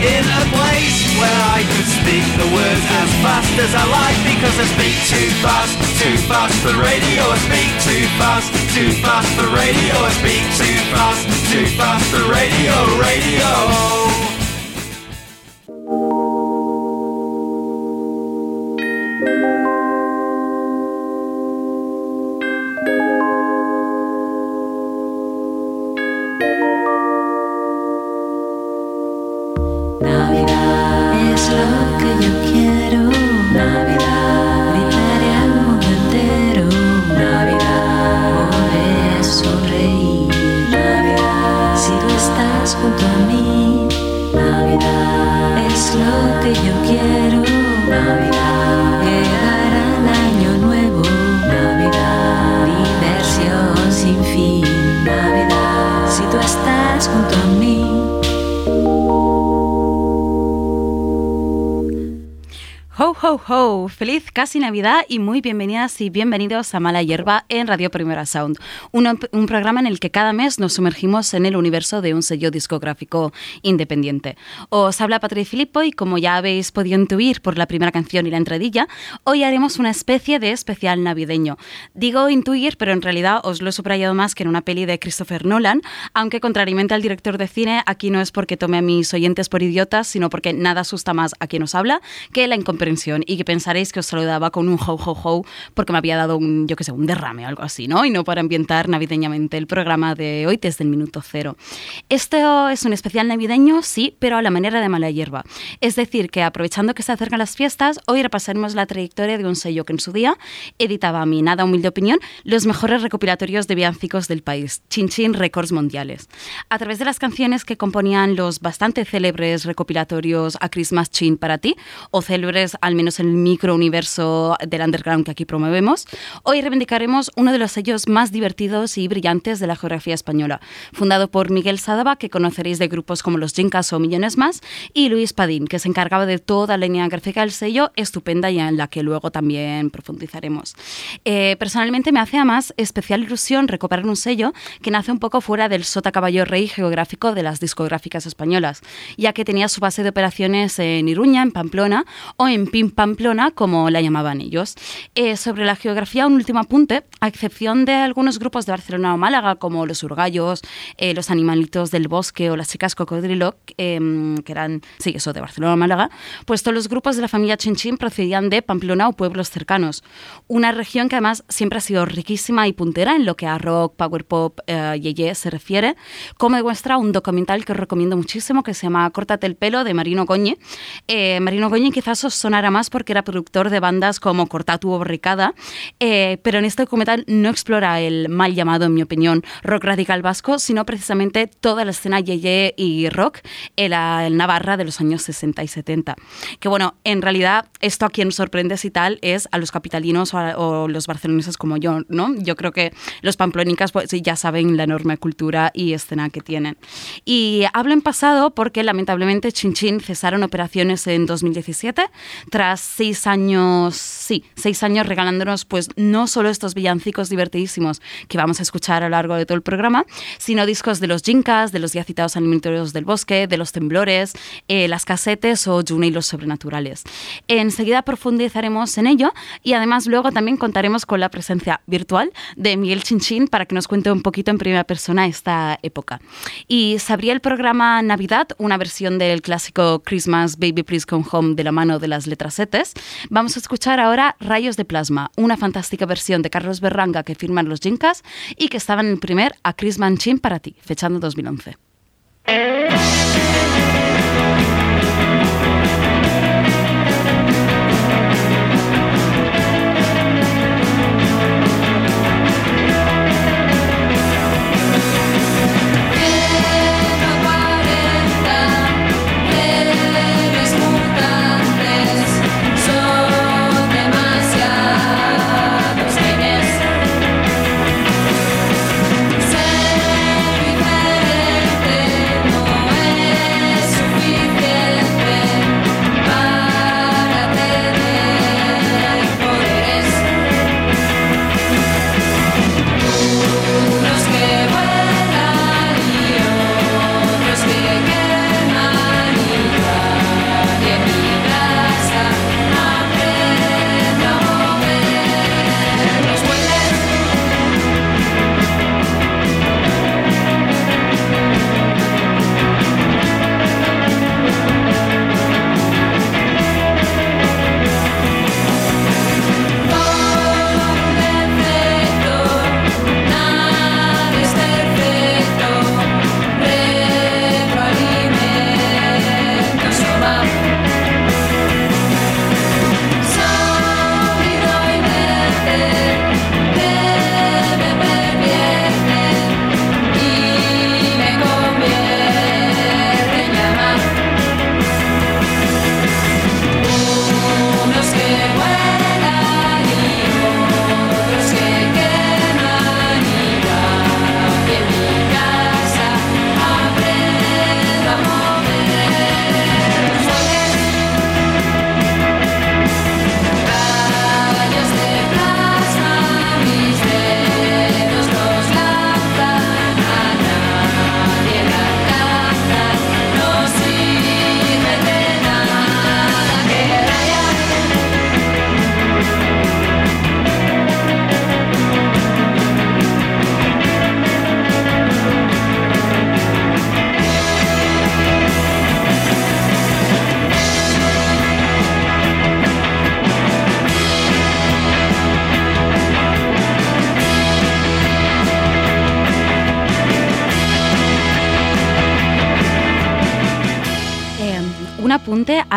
in a place where I could speak the words as fast as I like because I speak too fast, too fast for radio. I speak too fast, too fast for radio. I speak too fast, too fast for radio, radio. Feliz casi Navidad y muy bienvenidas y bienvenidos a Mala Hierba en Radio Primera Sound, un, programa en el que cada mes nos sumergimos en el universo de un sello discográfico independiente. Os habla Patrick Filippo y como ya habéis podido intuir por la primera canción y la entradilla, hoy haremos una especie de especial navideño. Digo intuir, pero en realidad os lo he subrayado más que en una peli de Christopher Nolan, aunque contrariamente al director de cine, aquí no es porque tome a mis oyentes por idiotas, sino porque nada asusta más a quien os habla que la incomprensión y que pensaréis que os saludaba con un ho ho ho porque me había dado un, yo que sé, un derrame o algo así, ¿no? Y no para ambientar navideñamente el programa de hoy desde el minuto cero. Esto es un especial navideño, sí, pero a la manera de mala hierba. Es decir, que aprovechando que se acercan las fiestas, hoy repasaremos la trayectoria de un sello que en su día editaba a mi nada humilde opinión los mejores recopilatorios de villancicos del país, Chin Chin Records Mundiales. A través de las canciones que componían los bastante célebres recopilatorios A Christmas Chin para ti, o célebres al menos en el micro universo del underground que aquí promovemos, hoy reivindicaremos uno de los sellos más divertidos y brillantes de la geografía española, fundado por Miguel Sadaba, que conoceréis de grupos como Los Jincas o Millones Más, y Luis Padín, que se encargaba de toda la línea gráfica del sello, estupenda y en la que luego también profundizaremos. Eh, personalmente me hace además especial ilusión recuperar un sello que nace un poco fuera del sota caballo rey geográfico de las discográficas españolas, ya que tenía su base de operaciones en Iruña, en Pamplona, o en Pim Pamplona, como la llamaban ellos. Eh, sobre la geografía, un último apunte, a excepción de algunos grupos de Barcelona o Málaga, como los Urgallos, eh, los Animalitos del Bosque o las Chicas Cocodrilo, em, que eran, sí, eso, de Barcelona o Málaga, pues todos los grupos de la familia Chinchín procedían de Pamplona o pueblos cercanos. Una región que además siempre ha sido riquísima y puntera en lo que a rock, power pop, eh, yeye se refiere, como demuestra un documental que os recomiendo muchísimo que se llama Córtate el pelo de Marino Goñe. Marino Goñe quizás os sonara más porque era productor de bandas como Cortatu o Borricada, eh, pero en este documental no explora el mal llamado, en mi opinión, rock radical vasco, sino precisamente toda la escena yeye y rock en la Navarra de los años 60 y 70. Que bueno, en realidad esto a quien sorprende si tal es a los capitalinos o, los barceloneses como yo, ¿no? Yo creo que los pamplónicas pues, ya saben la enorme cultura y escena que tienen. Y hablo en pasado porque lamentablemente Chin cesaron operaciones en 2017 tras seis años sí, seis años regalándonos pues no solo estos villancicos divertidísimos que vamos a escuchar a lo largo de todo el programa, sino discos de los Jincas, de los ya citados Alimentorios del Bosque, de los Temblores, eh, las casetes o June y los Sobrenaturales. Enseguida profundizaremos en ello y además luego también contaremos con la presencia virtual de Miguel Chinchín para que nos cuente un poquito en primera persona esta época. Y se el programa Navidad, una versión del clásico Christmas Baby Please Come Home de la mano de las Vamos a escuchar ahora Rayos de Plasma, una fantástica versión de Carlos Berranga que firman los Jincas y que estaba en el primer A Chris Manchin para ti, fechando 2011.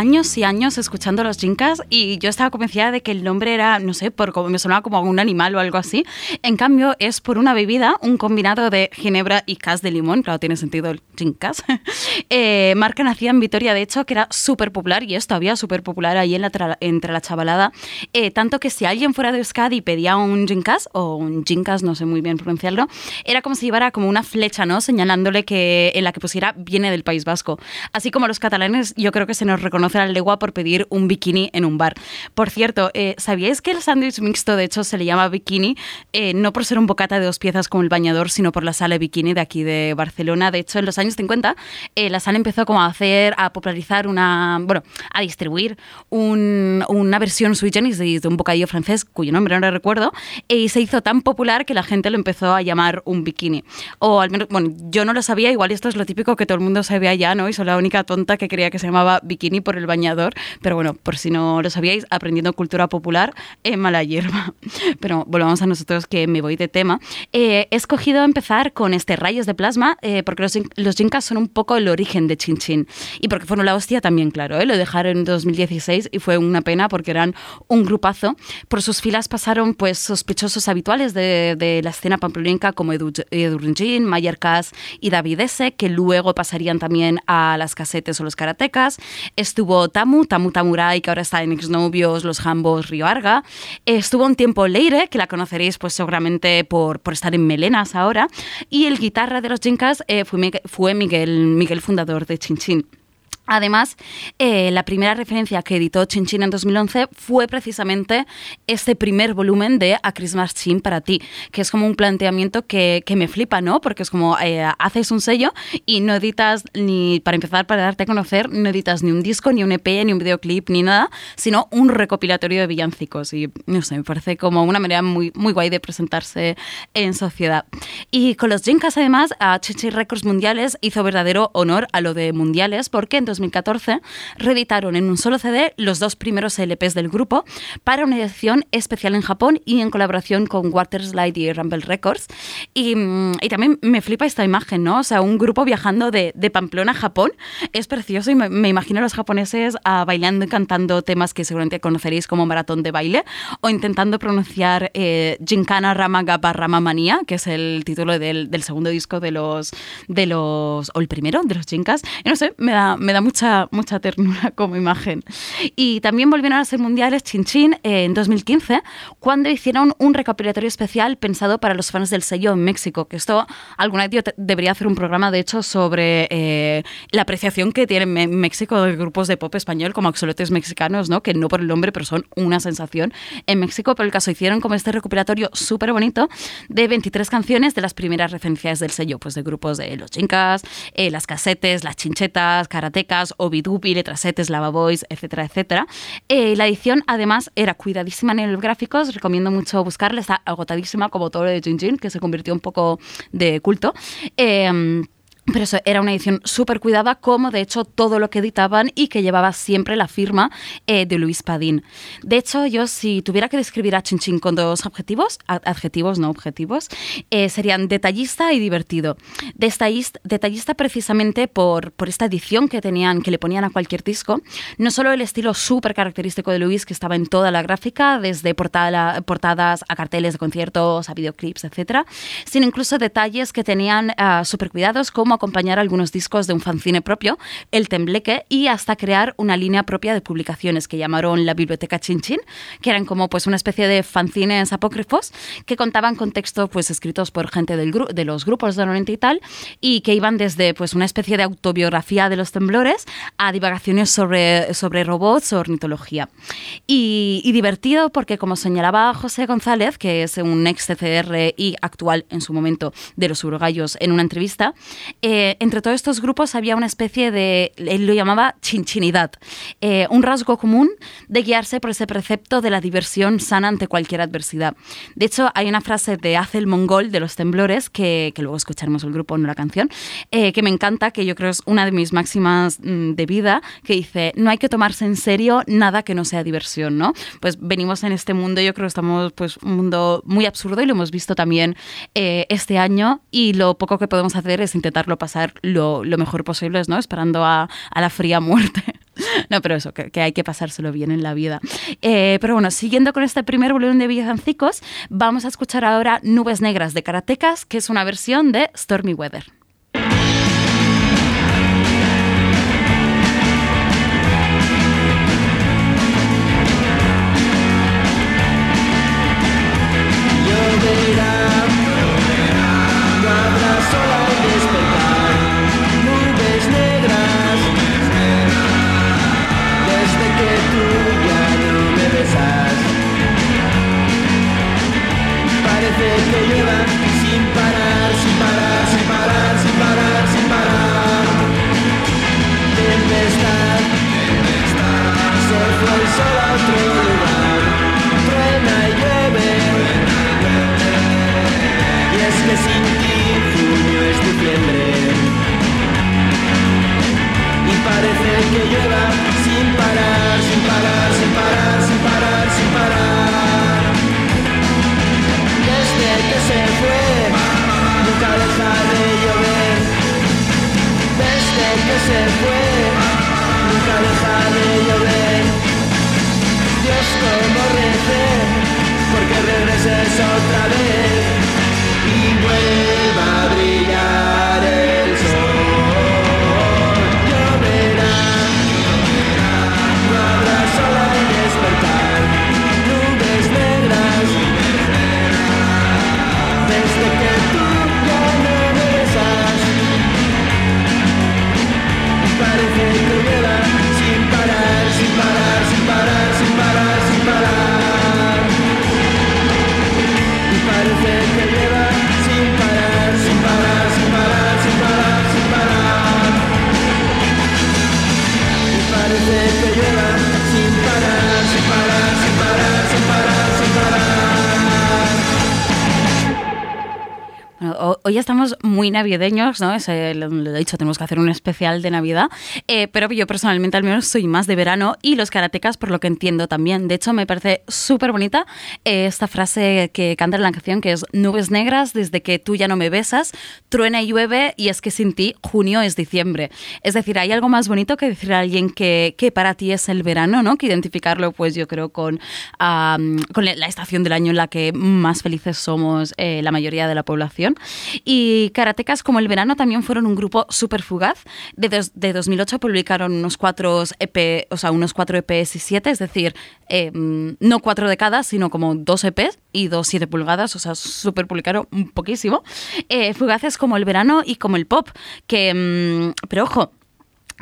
Años y años escuchando los Jinkas y yo estaba convencida de que el nombre era, no sé, por como me sonaba como un animal o algo así. En cambio, es por una bebida, un combinado de ginebra y cas de limón, claro, tiene sentido el Jinkas. eh, marca nacida en Vitoria, de hecho, que era súper popular y es todavía súper popular ahí en la entre la chavalada. Eh, tanto que si alguien fuera de Euskadi pedía un Jinkas o un Jinkas, no sé muy bien pronunciarlo, era como si llevara como una flecha, ¿no? Señalándole que en la que pusiera viene del País Vasco. Así como los catalanes, yo creo que se nos reconoce la legua por pedir un bikini en un bar. Por cierto, eh, ¿sabíais que el sándwich mixto de hecho se le llama bikini? Eh, no por ser un bocata de dos piezas como el bañador, sino por la sala bikini de aquí de Barcelona. De hecho, en los años 50, eh, la sala empezó como a hacer, a popularizar una, bueno, a distribuir una versión sui generis de, un bocadillo francés, cuyo nombre no recuerdo, y se hizo tan popular que la gente lo empezó a llamar un bikini. O al menos, bueno, yo no lo sabía, igual esto es lo típico que todo el mundo sabía ya, ¿no? Y soy la única tonta que creía que se llamaba bikini por el bañador, pero bueno, por si no lo sabíais, aprendiendo cultura popular en mala hierba. Pero volvamos a nosotros que me voy de tema. Eh, he escogido empezar con este rayos de plasma eh, porque los, los Jinkas son un poco el origen de Chin Chin y porque fueron la hostia también, claro. ¿eh? Lo dejaron en 2016 y fue una pena porque eran un grupazo. Por sus filas pasaron pues sospechosos habituales de, de la escena pamplonica como Edu, Edu Mayer Kass y David S., que luego pasarían también a las casetes o los karatecas. Estuvo Tamu, Tamu Tamurai, que ahora está en Exnovios, Los Jambos, Río Arga. Estuvo un tiempo Leire, que la conoceréis pues seguramente por, por estar en Melenas ahora. Y el guitarra de los Jinkas eh, fue, fue Miguel, Miguel, fundador de Chin Chin. Además, eh, la primera referencia que editó Chin Chin en 2011 fue precisamente este primer volumen de A Christmas Chin para ti, que es como un planteamiento que, que me flipa, ¿no? Porque es como eh, haces un sello y no editas ni, para empezar, para darte a conocer, no editas ni un disco, ni un EP, ni un videoclip, ni nada, sino un recopilatorio de villancicos. Y no sé, me parece como una manera muy, muy guay de presentarse en sociedad. Y con los Jinkas, además, a Chin Chin Records Mundiales hizo verdadero honor a lo de Mundiales, porque en 2014, reeditaron en un solo CD los dos primeros LPs del grupo para una edición especial en Japón y en colaboración con Waterslide y Rumble Records. Y, mm, y, también me flipa esta imagen, ¿no? O sea, un grupo viajando de, de Pamplona a Japón es precioso y me, me imagino a los japoneses uh, bailando y cantando temas que seguramente conoceréis como Maratón de Baile o intentando pronunciar eh, Jinkana Rama Gapa Rama Manía, que es el título del, del, segundo disco de los, de los, o el primero de los Jinkas. Y no sé, me da, me da mucha, mucha ternura como imagen. Y también volvieron a ser mundiales Chin Chin eh, en 2015, cuando hicieron un recopilatorio especial pensado para los fans del sello en México, que esto alguna vez yo debería hacer un programa, de hecho, sobre eh, la apreciación que tiene México de grupos de pop español como axolotes mexicanos, ¿no? que no por el nombre, pero son una sensación en México, pero el caso hicieron como este recopilatorio súper bonito de 23 canciones de las primeras referencias del sello, pues de grupos de Los Chincas, eh, Las Casetes, Las Chinchetas, Karatecas, Obidupi, Letrasetes, Lavaboys, etcétera, etcétera. Eh, la edición, además, era cuidadísima en el gráficos, recomiendo mucho buscarla, está agotadísima como todo lo de Jin Jin, que se convirtió un poco de culto. Eh, pero eso era una edición súper cuidada, como de hecho todo lo que editaban y que llevaba siempre la firma eh, de Luis Padín. De hecho, yo si tuviera que describir a Chin con dos adjetivos, adjetivos, no objetivos, eh, serían detallista y divertido. Detallista, detallista precisamente por, por esta edición que tenían, que le ponían a cualquier disco. No solo el estilo súper característico de Luis, que estaba en toda la gráfica, desde portada, portadas a carteles de conciertos, a videoclips, etc., sino incluso detalles que tenían uh, súper cuidados, como acompañar algunos discos de un fanzine propio, El Tembleque, y hasta crear una línea propia de publicaciones que llamaron la Biblioteca Chinchin, que eran como pues una especie de fanzines apócrifos que contaban con textos pues escritos por gente del de los grupos de Oriente y tal, y que iban desde pues una especie de autobiografía de los temblores a divagaciones sobre, sobre robots o ornitología. Y, y divertido porque, como señalaba José González, que es un ex CCR y actual en su momento de los Uruguayos en una entrevista, eh, entre todos estos grupos había una especie de, él lo llamaba chinchinidad, eh, un rasgo común de guiarse por ese precepto de la diversión sana ante cualquier adversidad. De hecho, hay una frase de Hazel Mongol de los temblores, que, que luego escucharemos el grupo, no la canción, eh, que me encanta, que yo creo es una de mis máximas mm, de vida, que dice, no hay que tomarse en serio nada que no sea diversión, ¿no? Pues venimos en este mundo, yo creo que estamos, pues, un mundo muy absurdo y lo hemos visto también este año y lo poco que podemos hacer es intentarlo pasar lo, lo mejor posible, ¿no? Esperando a, a la fría muerte. No, pero eso, que, que hay que pasárselo bien en la vida. Eh, pero bueno, siguiendo con este primer volumen de villancicos, vamos a escuchar ahora Nubes Negras de Karatecas, que es una versión de Stormy Weather. Hoy estamos muy navideños, ¿no? Es, eh, lo, lo tenemos que hacer un especial de Navidad, eh, pero yo personalmente al menos soy más de verano y los karatecas por lo que entiendo también. De hecho, me parece súper bonita eh, esta frase que canta en la canción que es nubes negras desde que tú ya no me besas, truena y llueve y es que sin ti junio es diciembre. Es decir, hay algo más bonito que decir a alguien que, que para ti es el verano, ¿no? Que identificarlo pues yo creo con, con la estación del año en la que más felices somos eh, la mayoría de la población. Y Karatecas, como el verano, también fueron un grupo súper fugaz. De, dos- de 2008 publicaron unos cuatro, EP, o sea, unos cuatro EPs y siete, es decir, mm, no cuatro de cada, sino como dos EPs y dos siete pulgadas, o sea, súper publicaron un poquísimo. Eh, fugaces como el verano y como el pop, que, mm, pero ojo,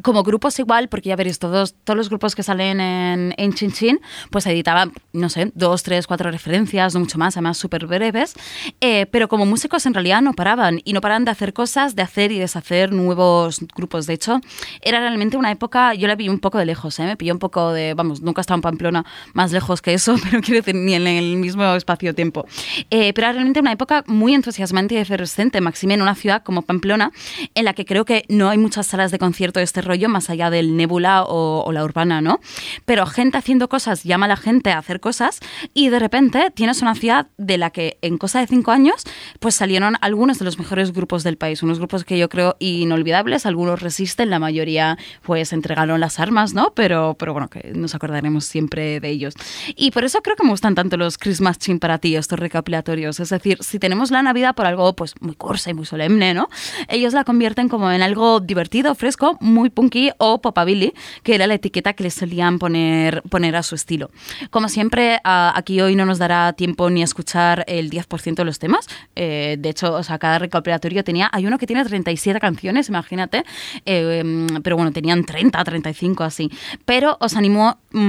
como grupos igual, porque ya veréis, todos, todos los grupos que salen en, en Chin Chin, pues editaban, no sé, dos, tres, cuatro referencias, no mucho más, además súper breves, eh, pero como músicos en realidad no paraban, y no paraban de hacer cosas, de hacer y deshacer nuevos grupos. De hecho, era realmente una época, yo la vi un poco de lejos, ¿eh? me pilló un poco de, vamos, nunca he estado en Pamplona más lejos que eso, pero quiero decir, ni en el mismo espacio-tiempo. Eh, pero era realmente una época muy entusiasmante y efervescente, máxime en una ciudad como Pamplona, en la que creo que no hay muchas salas de concierto de este rollo más allá del Nebula o, o la Urbana, ¿no? Pero gente haciendo cosas llama a la gente a hacer cosas y de repente tienes una ciudad de la que en cosa de cinco años pues salieron algunos de los mejores grupos del país, unos grupos que yo creo inolvidables, algunos resisten, la mayoría pues entregaron las armas, ¿no? Pero, pero bueno, que nos acordaremos siempre de ellos. Y por eso creo que me gustan tanto los Christmas Chin para ti, estos recopilatorios. Es decir, si tenemos la Navidad por algo pues muy cursa y muy solemne, ¿no? Ellos la convierten como en algo divertido, fresco, muy punky o popabilly, que era la etiqueta que les solían poner, poner a su estilo. Como siempre, aquí hoy no nos dará tiempo ni a escuchar el 10% de los temas. Eh, de hecho, o sea, cada recopilatorio tenía, hay uno que tiene 37 canciones, imagínate, eh, pero bueno, tenían 30, 35 así. Pero os animo mm,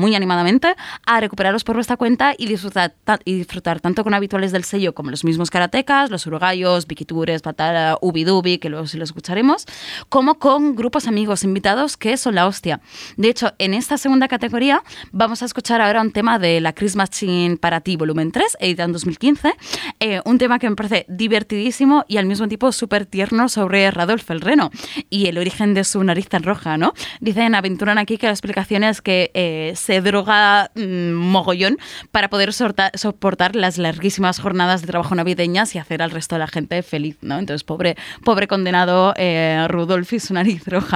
muy animadamente a recuperaros por vuestra cuenta y disfrutar, ta- y disfrutar tanto con habituales del sello como los mismos karatecas, los uruguayos, Vicky Tures, Patara, Ubi Dubi, que luego sí lo escucharemos, como con grupos amigos invitados que son la hostia. De hecho, en esta segunda categoría vamos a escuchar ahora un tema de la Christmas Chin para ti, volumen 3, editado en 2015, Eh, un tema que me parece divertidísimo y al mismo tiempo súper tierno sobre Radolfo el Reno y el origen de su nariz tan roja, ¿no? Dicen, aventuran aquí que la explicación es que eh, se droga mm, mogollón para poder soportar las larguísimas jornadas de trabajo navideñas y hacer al resto de la gente feliz, ¿no? Entonces, pobre, pobre condenado eh, Rudolf y su nariz roja.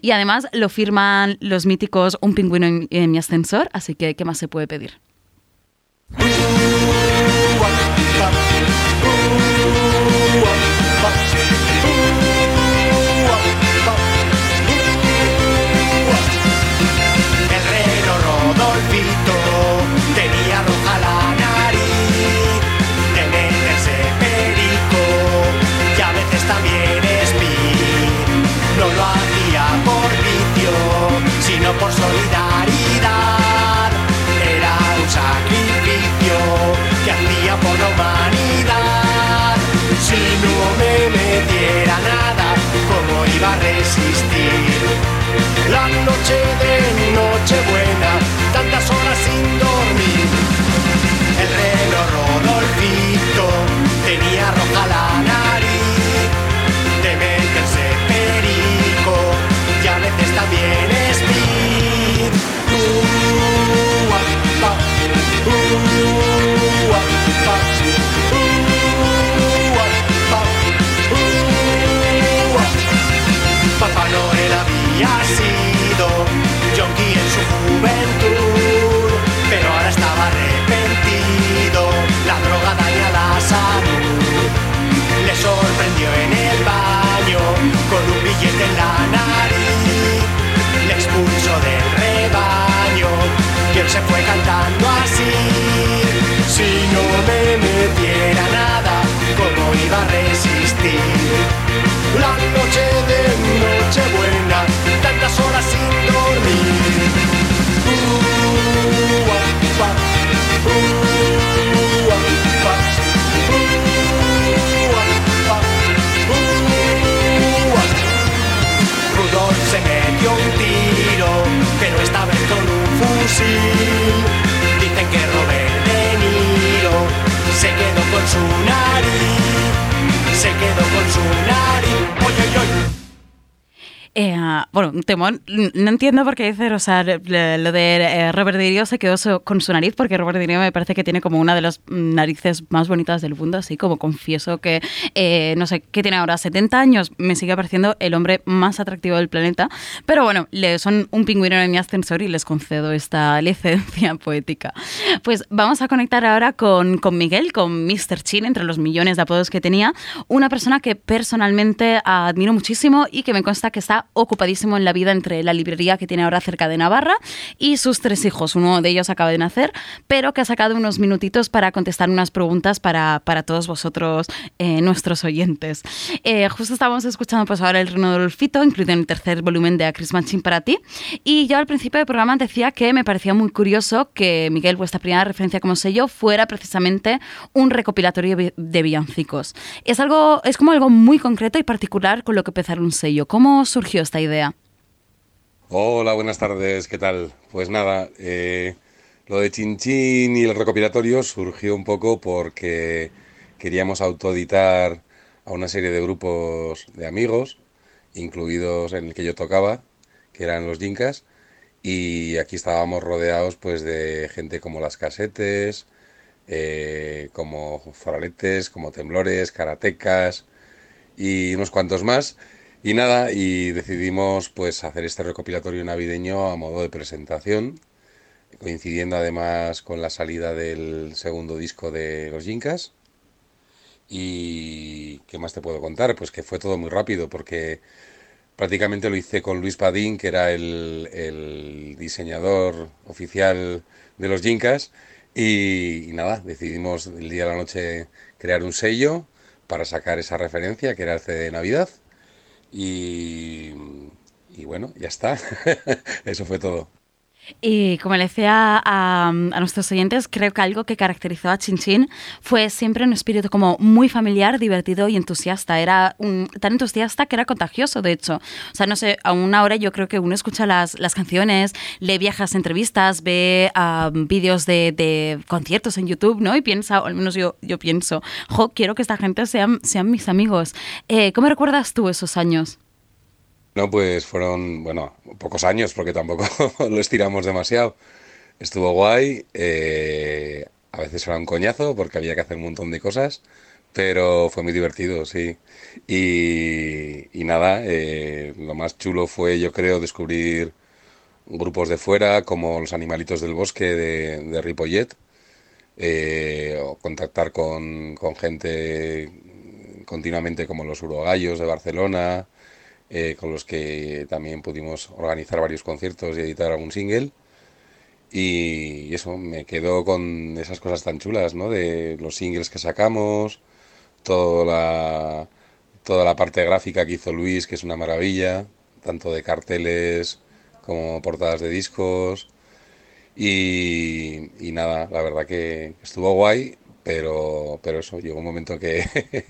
Y además lo firman los míticos Un pingüino en, mi ascensor, así que ¿qué más se puede pedir? Noche de No entiendo por qué dice, o sea, lo de eh, Robert De Niro se quedó con su nariz, porque Robert De Niro me parece que tiene como una de las narices más bonitas del mundo, así como confieso que, eh, no sé, que tiene ahora 70 años, me sigue pareciendo el hombre más atractivo del planeta, pero bueno, le, son un pingüino en mi ascensor y les concedo esta licencia poética. Pues vamos a conectar ahora con, con Miguel, con Mr. Chin, entre los millones de apodos que tenía, una persona que personalmente admiro muchísimo y que me consta que está ocupadísimo en la vida entre la librería que tiene ahora cerca de Navarra y sus tres hijos. Uno de ellos acaba de nacer, pero que ha sacado unos minutitos para contestar unas preguntas para, para todos vosotros, eh, nuestros oyentes. Eh, justo estábamos escuchando pues ahora el Reno Dolfito, incluido en el tercer volumen de A Christmas Chin para ti. Y yo al principio del programa decía que me parecía muy curioso que Miguel, vuestra primera referencia como sello, fuera precisamente un recopilatorio de villancicos. Es algo, es como algo muy concreto y particular con lo que empezar un sello. ¿Cómo surgió esta idea? Hola, buenas tardes, ¿qué tal? Pues nada, eh, lo de Chin Chin y el recopilatorio surgió un poco porque queríamos autoeditar a una serie de grupos de amigos, incluidos en el que yo tocaba, que eran los Yincas, y aquí estábamos rodeados pues de gente como las casetes, eh, como faraletes, como temblores, karatecas y unos cuantos más. Y nada, y decidimos pues hacer este recopilatorio navideño a modo de presentación, coincidiendo además con la salida del segundo disco de los Yincas. Y ¿qué más te puedo contar? Pues que fue todo muy rápido porque prácticamente lo hice con Luis Padín, que era el, diseñador oficial de los Yincas. Y, nada, decidimos el día a la noche crear un sello para sacar esa referencia, que era el CD de Navidad. Y, y bueno, ya está. Eso fue todo. Y como le decía a, nuestros oyentes, creo que algo que caracterizó a Chin Chin fue siempre un espíritu como muy familiar, divertido y entusiasta. Era tan entusiasta que era contagioso, de hecho. O sea, no sé, a una hora yo creo que uno escucha las, las canciones, lee viejas entrevistas, ve um, vídeos de, de, conciertos en YouTube, ¿no? Y piensa, o al menos yo, yo pienso, jo, quiero que esta gente sean, sean mis amigos. Eh, ¿Cómo recuerdas tú esos años? No, pues fueron, bueno, pocos años porque tampoco lo estiramos demasiado. Estuvo guay, eh, a veces era un coñazo porque había que hacer un montón de cosas, pero fue muy divertido, sí. Y, nada, eh, lo más chulo fue, yo creo, descubrir grupos de fuera como los animalitos del bosque de, de Ripollet, eh, o contactar con, con gente continuamente como los urogallos de Barcelona, eh, con los que también pudimos organizar varios conciertos y editar algún single. Y eso, me quedo con esas cosas tan chulas, ¿no? De los singles que sacamos, toda la, toda la parte gráfica que hizo Luis, que es una maravilla, tanto de carteles como portadas de discos. Y, y nada, la verdad que estuvo guay, pero, pero eso, llegó un momento que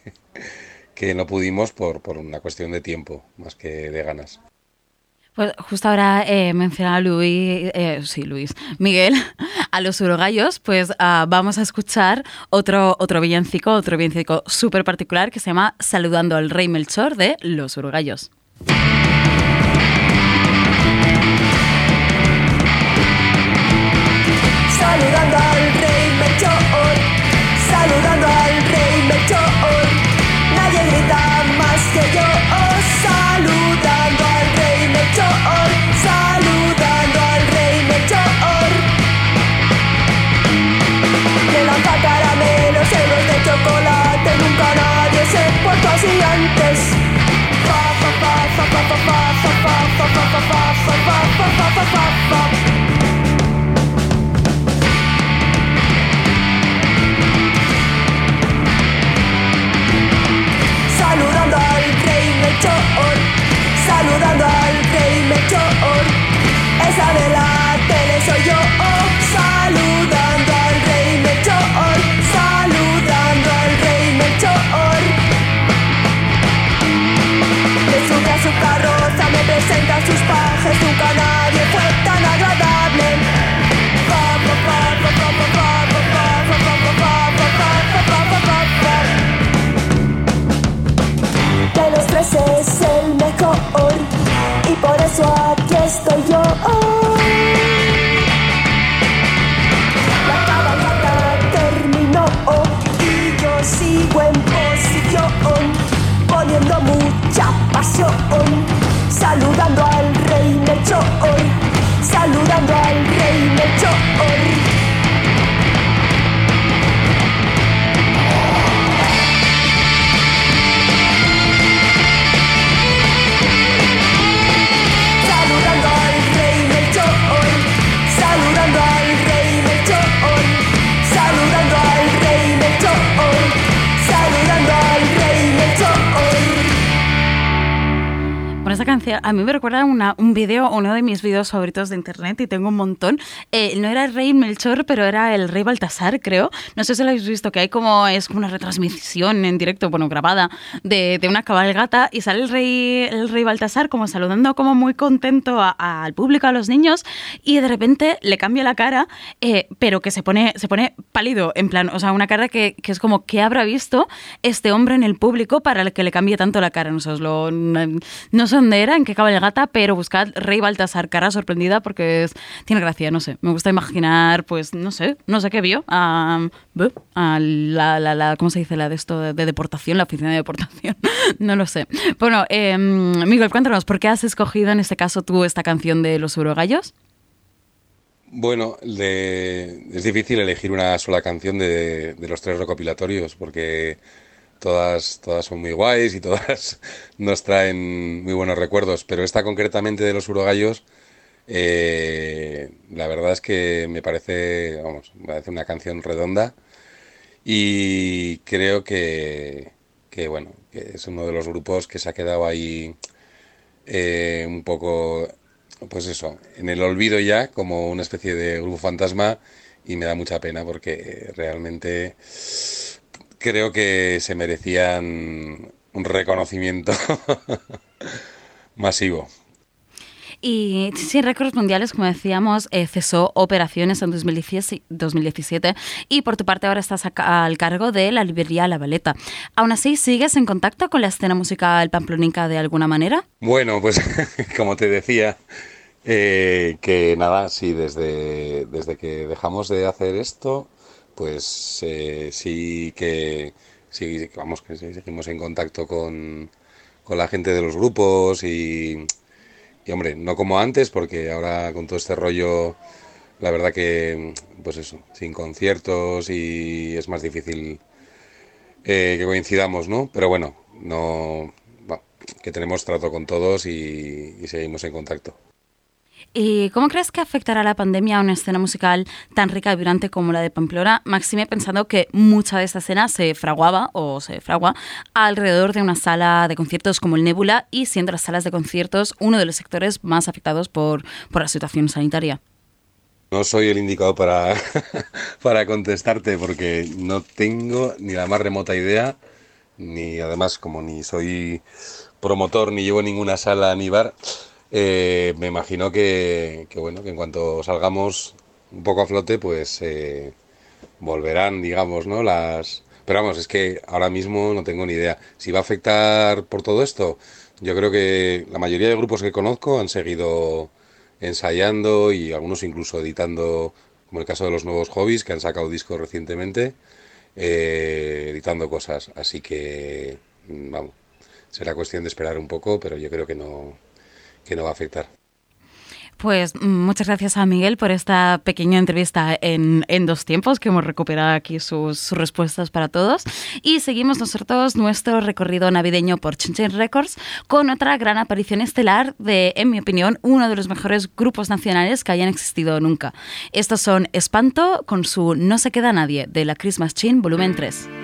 que no pudimos por, por una cuestión de tiempo, más que de ganas. Pues justo ahora eh, mencionaba Luis, eh, sí, Luis, Miguel, a los urogallos, pues uh, vamos a escuchar otro, otro villancico, otro villancico súper particular que se llama Saludando al Rey Melchor de los urogallos. Saludando al Rey esa de soy yo, saludando al rey Melchor, saludando al rey Melchor. Me sube a su carroza, me presenta sus pajes, nunca nadie fue tan agradable. Pa, pa, pa, pa, pa, pa, pa, pa, pa, A mí me recuerda una, un vídeo, uno de mis vídeos favoritos de internet y tengo un montón. Eh, no era el rey Melchor, pero era el rey Baltasar, creo. No sé si lo habéis visto, que hay como es una retransmisión en directo, bueno, grabada, de, de una cabalgata y sale el rey, el rey Baltasar como saludando como muy contento al público, a los niños y de repente le cambia la cara, eh, pero que se pone, se pone pálido, en plan, o sea, una cara que, que es como, ¿qué habrá visto este hombre en el público para el que le cambie tanto la cara? No sé, no sé dónde era, en qué cabalgata, pero buscad Rey Baltasar, cara sorprendida, porque tiene gracia, no sé. Me gusta imaginar, pues, no sé, no sé qué vio. A, la, ¿cómo se dice? La de esto de, de deportación, la oficina de deportación. no lo sé. Bueno, eh, Miguel, cuéntanos, ¿por qué has escogido en este caso tú esta canción de Los Urogallos? Bueno, es difícil elegir una sola canción de los tres recopilatorios porque todas, todas son muy guays y todas nos traen muy buenos recuerdos, pero esta concretamente de los Urogallos, eh, la verdad es que me parece, vamos, me parece una canción redonda y creo que, que, bueno, que es uno de los grupos que se ha quedado ahí eh, un poco pues eso, en el olvido ya, como una especie de grupo fantasma, y me da mucha pena porque realmente creo que se merecían un reconocimiento masivo. Y sin récords mundiales, como decíamos, eh, cesó operaciones en 2017 y por tu parte ahora estás al cargo de la librería La Valeta. ¿Aún así sigues en contacto con la escena musical pamplonica de alguna manera? Bueno, pues como te decía, eh, que nada, sí, desde, desde que dejamos de hacer esto, pues eh, sí que sí, vamos, que seguimos en contacto con, con la gente de los grupos y y hombre, no como antes, porque ahora con todo este rollo, la verdad que, pues eso, sin conciertos y es más difícil eh, que coincidamos, ¿no? Pero bueno, no, que tenemos trato con todos y seguimos en contacto. ¿Y cómo crees que afectará la pandemia a una escena musical tan rica y vibrante como la de Pamplona? Maxime pensando que mucha de esta escena se fraguaba o se fragua alrededor de una sala de conciertos como el Nebula y siendo las salas de conciertos uno de los sectores más afectados por, por la situación sanitaria. No soy el indicado para, para contestarte porque no tengo ni la más remota idea, ni además como ni soy promotor ni llevo ninguna sala ni bar, eh, me imagino que, bueno, que en cuanto salgamos un poco a flote, pues eh, volverán, digamos, ¿no? Las. Pero vamos, es que ahora mismo no tengo ni idea. Si va a afectar por todo esto, yo creo que la mayoría de grupos que conozco han seguido ensayando y algunos incluso editando, como el caso de los nuevos hobbies que han sacado discos recientemente, eh, editando cosas. Así que, vamos, será cuestión de esperar un poco, pero yo creo que no, que no va a afectar. Pues mm, muchas gracias a Miguel por esta pequeña entrevista en, dos tiempos, que hemos recuperado aquí sus, respuestas para todos. Y seguimos nosotros nuestro recorrido navideño por Chinchin Records con otra gran aparición estelar de, en mi opinión, uno de los mejores grupos nacionales que hayan existido nunca. Estos son Espanto con su No se queda nadie de la Christmas Chin, volumen 3.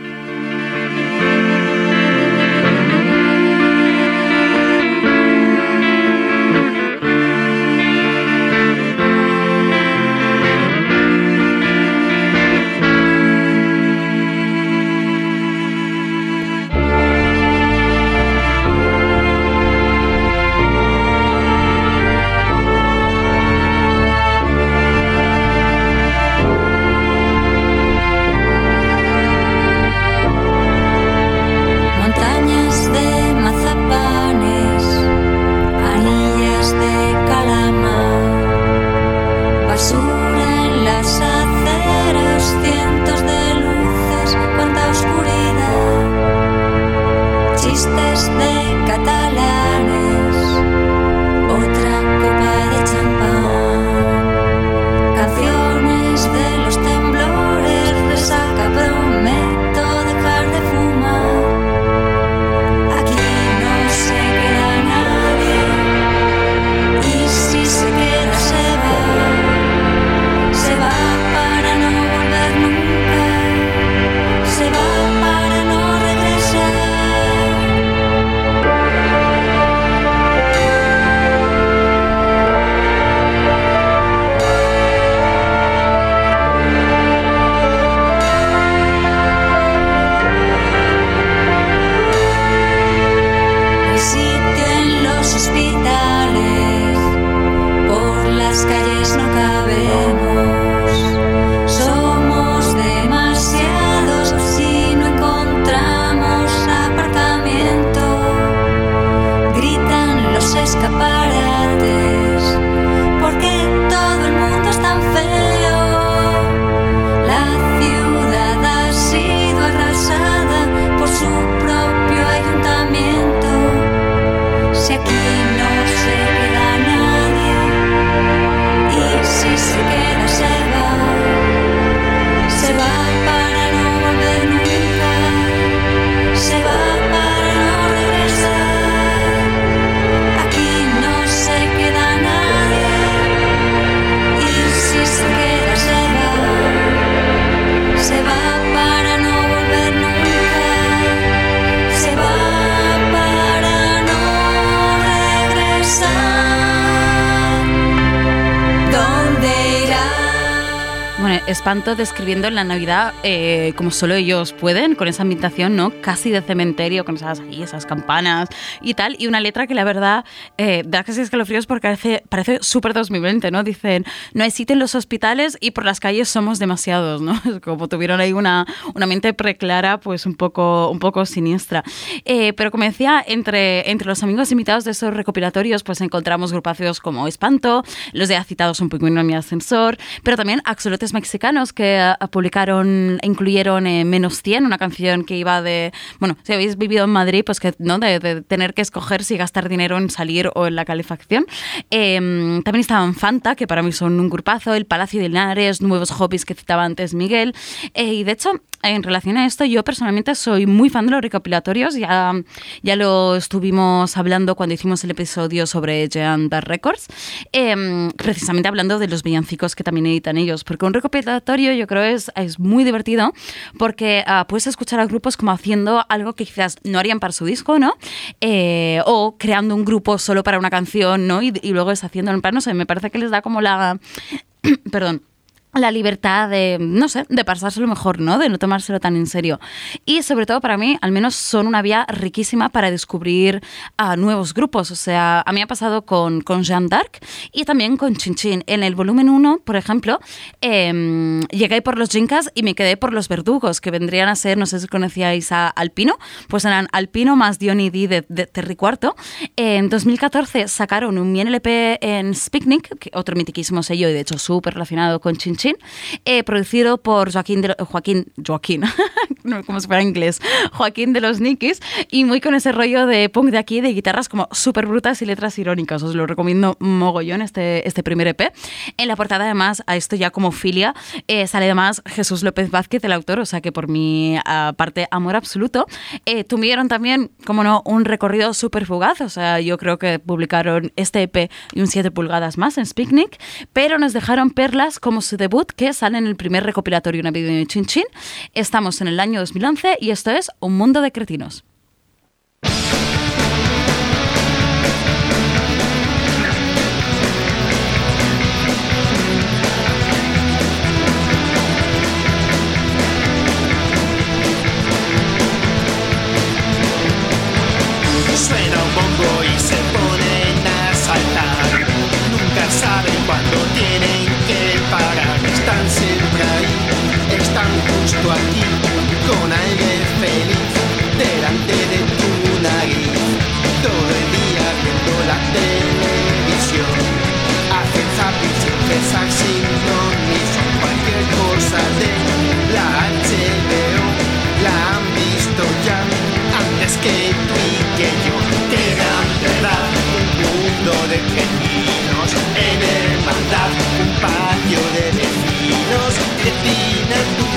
Espanto describiendo la Navidad eh, como solo ellos pueden, con esa ambientación, ¿no? Casi de cementerio, con esas, esas campanas y tal. Y una letra que la verdad eh, da casi escalofríos porque parece, parece súper 2020, ¿no? Dicen, no hay sitio en los hospitales y por las calles somos demasiados, ¿no? Como tuvieron ahí una, una mente preclara, pues un poco, un poco siniestra. Eh, pero como decía, entre, entre los amigos invitados de esos recopilatorios, pues encontramos grupaciones como Espanto, los ya citados un poco en mi ascensor, pero también axolotes mexicanos que uh, publicaron, incluyeron eh, Menos 100, una canción que iba de, bueno, si habéis vivido en Madrid, pues que, ¿no? De, de tener que escoger si gastar dinero en salir o en la calefacción. Eh, también estaban Fanta, que para mí son un grupazo, El Palacio de Linares, Nuevos Hobbies que citaba antes Miguel. Eh, y de hecho, en relación a esto, yo personalmente soy muy fan de los recopilatorios. Ya, ya lo estuvimos hablando cuando hicimos el episodio sobre Giant Records, eh, precisamente hablando de los villancicos que también editan ellos. Porque un recopilatorio yo creo es, es muy divertido porque uh, puedes escuchar a grupos como haciendo algo que quizás no harían para su disco, ¿no? Eh, o creando un grupo solo para una canción, ¿no? Y, luego es haciendo en plan, no sé, me parece que les da como la... perdón la libertad de, no sé, de pasárselo mejor, ¿no? De no tomárselo tan en serio. Y sobre todo para mí, al menos son una vía riquísima para descubrir a nuevos grupos. O sea, a mí ha pasado con, con Jean d'Arc y también con Chin Chin. En el volumen 1, por ejemplo, eh, llegué por los Jinkas y me quedé por los Verdugos, que vendrían a ser, no sé si conocíais a Alpino, pues eran Alpino más Diony D de, de Terry Cuarto. En 2014 sacaron un LP en Spicnic, que otro mitiquísimo sello y de hecho súper relacionado con Chin Chin, eh, producido por Joaquín, de, Joaquín, Joaquín, no, como si fuera inglés, Joaquín de los Nikis, y muy con ese rollo de punk de aquí, de guitarras como súper brutas y letras irónicas. Os lo recomiendo mogollón este, este primer EP. En la portada, además, a esto ya como filia, eh, sale además Jesús López Vázquez, el autor, o sea que por mi uh, parte, amor absoluto. Eh, tuvieron también, como no, un recorrido súper fugaz, o sea, yo creo que publicaron este EP y un 7 pulgadas más en Spicnic, pero nos dejaron perlas como su debut que sale en el primer recopilatorio navideño de Chin Chin. Estamos en el año 2011 y esto es Un Mundo de Cretinos. Zapping sin cesar, sin dormir, son cualquier cosa de la HBO. La han visto ya antes que tú y que yo. Qué gran verdad, un mundo de cretinos en hermandad, un patio de vecinos, cretina tú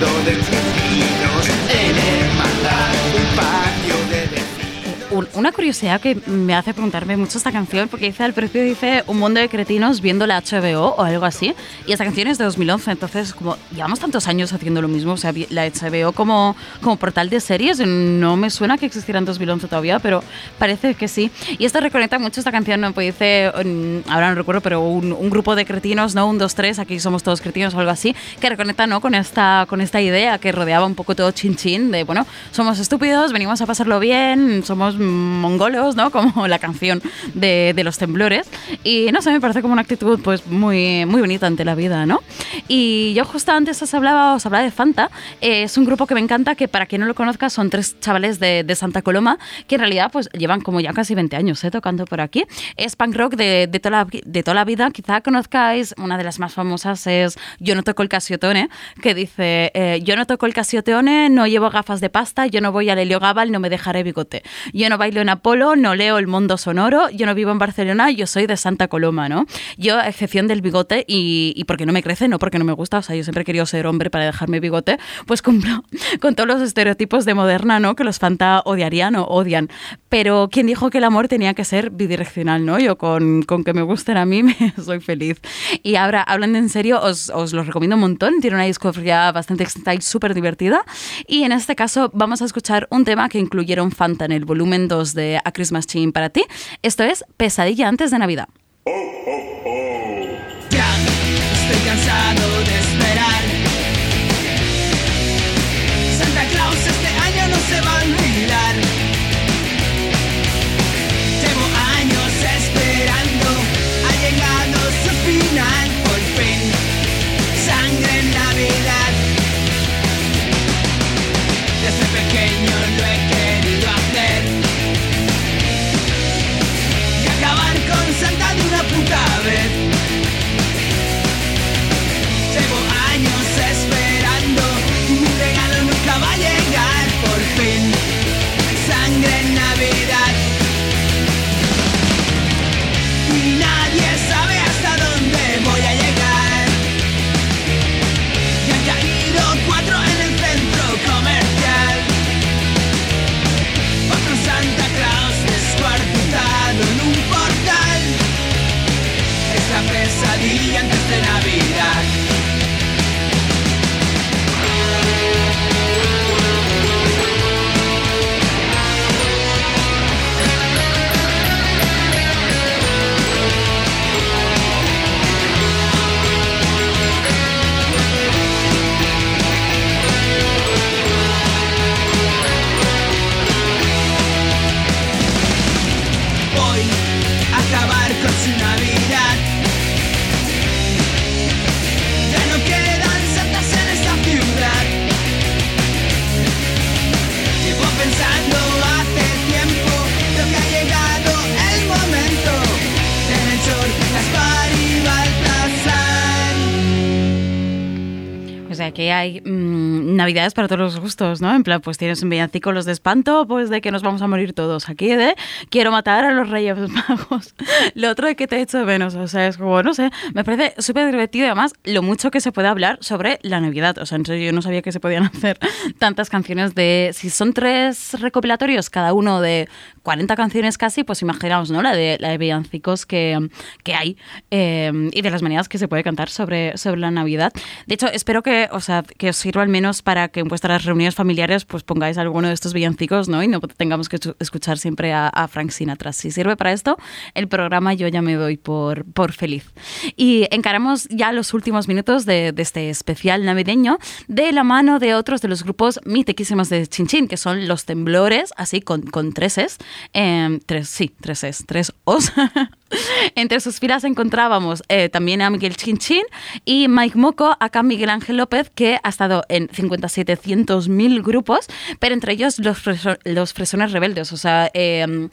mundo de cretinos en una curiosidad que me hace preguntarme mucho esta canción, porque dice al principio dice un mundo de cretinos viendo la HBO o algo así, y esta canción es de 2011, entonces como llevamos tantos años haciendo lo mismo, o sea, la HBO como, como portal de series, no me suena que existiera en 2011 todavía, pero parece que sí. Y esto reconecta mucho esta canción, ¿no? Pues dice, mm, ahora no recuerdo, pero un, un grupo de cretinos, ¿no? Un, dos, tres, aquí somos todos cretinos o algo así, que reconecta, ¿no? Con esta, con esta idea que rodeaba un poco todo chin chin de, bueno, somos estúpidos, venimos a pasarlo bien, somos mongolos, ¿no? Como la canción de, de los temblores. Y no sé, me parece como una actitud pues muy, muy bonita ante la vida, ¿no? Y yo justo antes os hablaba, os hablaba de Fanta, eh, es un grupo que me encanta, que para quien no lo conozca son tres chavales de, de Santa Coloma, que en realidad pues llevan como ya casi 20 años ¿eh? tocando por aquí. Es punk rock de, de, toda la, de toda la vida, quizá conozcáis, una de las más famosas es Yo no toco el casiotone, que dice, eh, yo no toco el casiotone, no llevo gafas de pasta, yo no voy al Heliogabal, no me dejaré bigote. Yo no bailo en Apolo, no leo el mundo sonoro, yo no vivo en Barcelona, yo soy de Santa Coloma, ¿no? Yo, a excepción del bigote, y, y porque no me crece, no porque no me gusta, o sea, yo siempre he querido ser hombre para dejarme bigote, pues cumplo con todos los estereotipos de moderna, ¿no? Que los Fanta odiarían o odian. Pero ¿quién dijo que el amor tenía que ser bidireccional, no? Yo con, con que me gusten a mí me soy feliz. Y ahora, hablando en serio, os, os los recomiendo un montón. Tiene una discografía bastante extensa y súper divertida. Y en este caso vamos a escuchar un tema que incluyeron Fanta en el volumen 2 de A Christmas Chain para ti. Esto es Pesadilla antes de Navidad. Ya estoy cansado de hay mm, navidades para todos los gustos, ¿no? En plan, pues tienes un villancico, los de espanto, pues de que nos vamos a morir todos. Aquí de quiero matar a los reyes magos. Lo otro de que te he hecho menos. O sea, es como, no sé, me parece súper divertido y además lo mucho que se puede hablar sobre la Navidad. O sea, en serio, yo no sabía que se podían hacer tantas canciones de... Si son tres recopilatorios, cada uno de 40 canciones casi, pues imaginaos, ¿no? La de, la de villancicos que, que hay eh, y de las maneras que se puede cantar sobre, sobre la Navidad. De hecho, espero que, o sea, que os sirva al menos para que en vuestras reuniones familiares pues pongáis alguno de estos villancicos, ¿no? Y no tengamos que escuchar siempre a, a Frank Sinatra. Si sirve para esto, el programa yo ya me doy por, por feliz. Y encaramos ya los últimos minutos de, de este especial navideño de la mano de otros de los grupos mitiquísimos de Chinchín, que son Los Temblores, así con, con tres em, tres, sí, tres es, tres os. Entre sus filas encontrábamos eh, también a Miguel Chinchín y Mike Moco, acá Miguel Ángel López, que ha estado en 5700.000 grupos, pero entre ellos los, los fresones rebeldes. O sea, eh,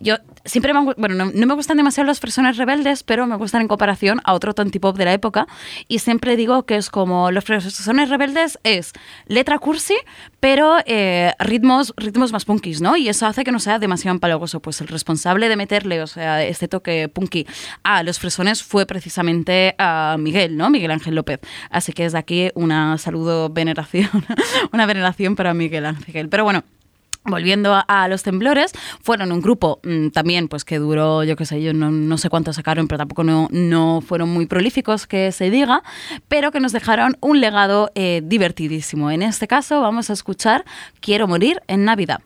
yo siempre me, bueno, no, me gustan demasiado los fresones rebeldes, pero me gustan en comparación a otro tantipop de la época. Y siempre digo que es como los fresones rebeldes es letra cursi, pero eh, ritmos, ritmos más punkis, ¿no? Y eso hace que no sea demasiado empalagoso. Pues el responsable de meterle, o sea, este toque punky a los fresones fue precisamente a Miguel, ¿no? Miguel Ángel López. Así que desde aquí una saludo, veneración, una veneración para Miguel Ángel. Pero bueno. Volviendo a, los temblores, fueron un grupo mm, también, pues que duró, yo qué sé, yo no, sé cuánto sacaron, pero tampoco no, no fueron muy prolíficos, que se diga, pero que nos dejaron un legado eh, divertidísimo. En este caso, vamos a escuchar Quiero morir en Navidad.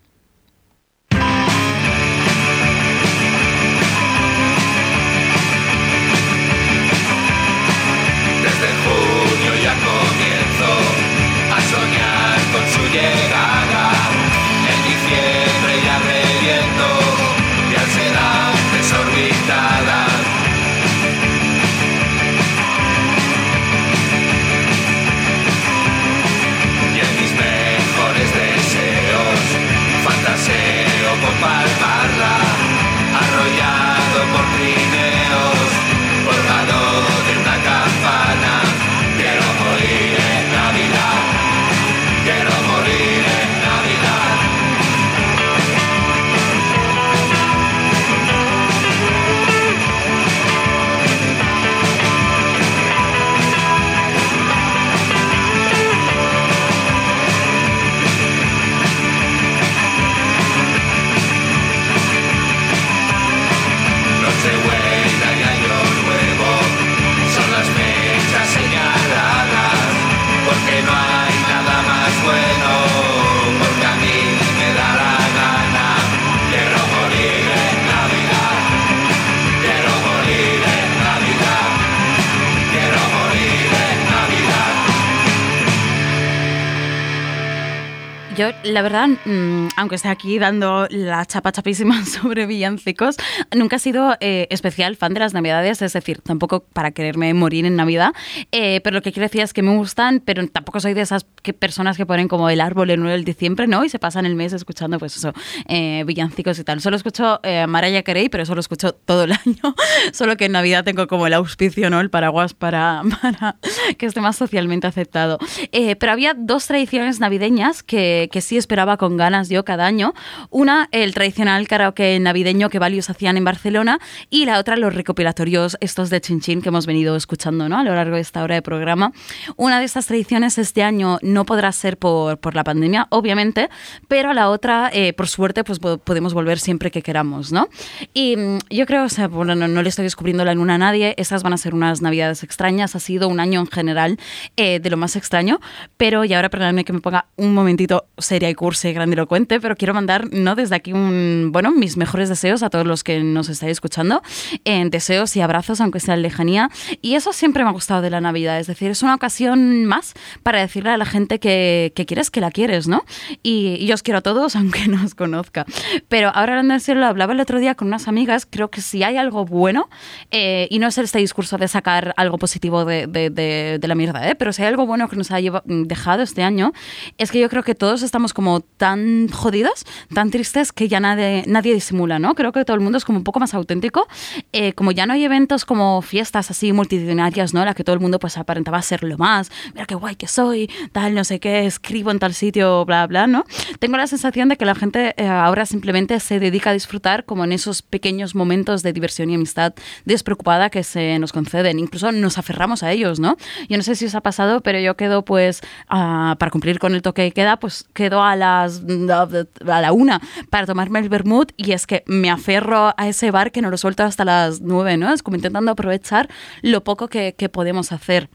La verdad, mm, aunque esté aquí dando la chapa chapísima sobre villancicos, nunca he sido eh, especial fan de las Navidades, es decir, tampoco para quererme morir en Navidad, eh, pero lo que quiero decir es que me gustan, pero tampoco soy de esas que- personas que ponen como el árbol el 9 del diciembre, ¿no? Y se pasan el mes escuchando, pues eso, eh, villancicos y tal. Solo escucho eh, Mariah Carey, pero eso lo escucho todo el año, solo que en Navidad tengo como el auspicio, ¿no? El paraguas para, para que esté más socialmente aceptado. Eh, pero había dos tradiciones navideñas que, que sí esperaba con ganas yo cada año. Una, el tradicional karaoke navideño que Valius hacían en Barcelona y la otra, los recopilatorios estos de Chinchín que hemos venido escuchando ¿no? a lo largo de esta hora de programa. Una de estas tradiciones este año no podrá ser por, por la pandemia, obviamente, pero la otra, eh, por suerte, pues po- podemos volver siempre que queramos, ¿no? Y mm, yo creo, o sea, bueno, no, no le estoy descubriendo la luna a nadie, estas van a ser unas navidades extrañas, ha sido un año en general eh, de lo más extraño, pero y ahora perdóname que me ponga un momentito seria y cursi, grandilocuente, pero quiero mandar, ¿no? Desde aquí un, bueno, mis mejores deseos a todos los que nos estáis escuchando, en deseos y abrazos, aunque sea en lejanía, y eso siempre me ha gustado de la Navidad, es decir, es una ocasión más para decirle a la gente que, que quieres que la quieres, ¿no? Y, y yo os quiero a todos, aunque no os conozca. Pero ahora hablando en serio, lo hablaba el otro día con unas amigas, creo que si hay algo bueno, eh, y no es este discurso de sacar algo positivo de, de- de- de la mierda, ¿eh? pero si hay algo bueno que nos ha dejado este año, es que yo creo que todos estamos como tan jodidos, tan tristes, que ya nadie, nadie disimula, ¿no? Creo que todo el mundo es como un poco más auténtico, eh, como ya no hay eventos como fiestas así multitudinarias, ¿no? En la que todo el mundo pues aparentaba ser lo más, mira qué guay que soy, tal, no sé qué, escribo en tal sitio, bla, bla, ¿no? Tengo la sensación de que la gente eh, ahora simplemente se dedica a disfrutar como en esos pequeños momentos de diversión y amistad despreocupada que se nos conceden, incluso nos aferramos a ellos, ¿no? Yo no sé si os ha pasado, pero yo quedo pues ah, para cumplir con el toque de queda, pues quedo a las a la una para tomarme el vermut y es que me aferro a ese bar que no lo suelto hasta las nueve, ¿no? Es como intentando aprovechar lo poco que, que podemos hacer.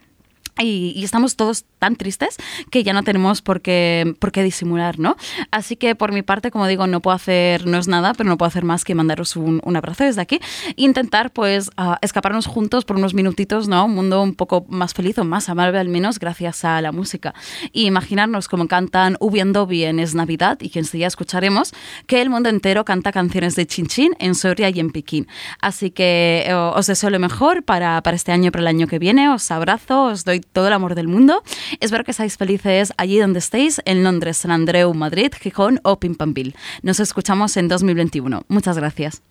Y, y estamos todos tan tristes que ya no tenemos por qué, por qué disimular, ¿no? Así que por mi parte, como digo, no puedo hacer, no es nada, pero no puedo hacer más que mandaros un, un abrazo desde aquí. Intentar, pues, ah, escaparnos juntos por unos minutitos, ¿no? Un mundo un poco más feliz o más amable, al menos, gracias a la música. Y imaginarnos como cantan Ubiendo bien es Navidad y que enseguida escucharemos que el mundo entero canta canciones de Chinchín en Soria y en Pekín. Así que eh, os deseo lo mejor para, para este año y para el año que viene. Os abrazo, os doy todo el amor del mundo. Espero que seáis felices allí donde estéis, en Londres, San Andreu, Madrid, Gijón o Pimpambil. Nos escuchamos en 2021. Muchas gracias.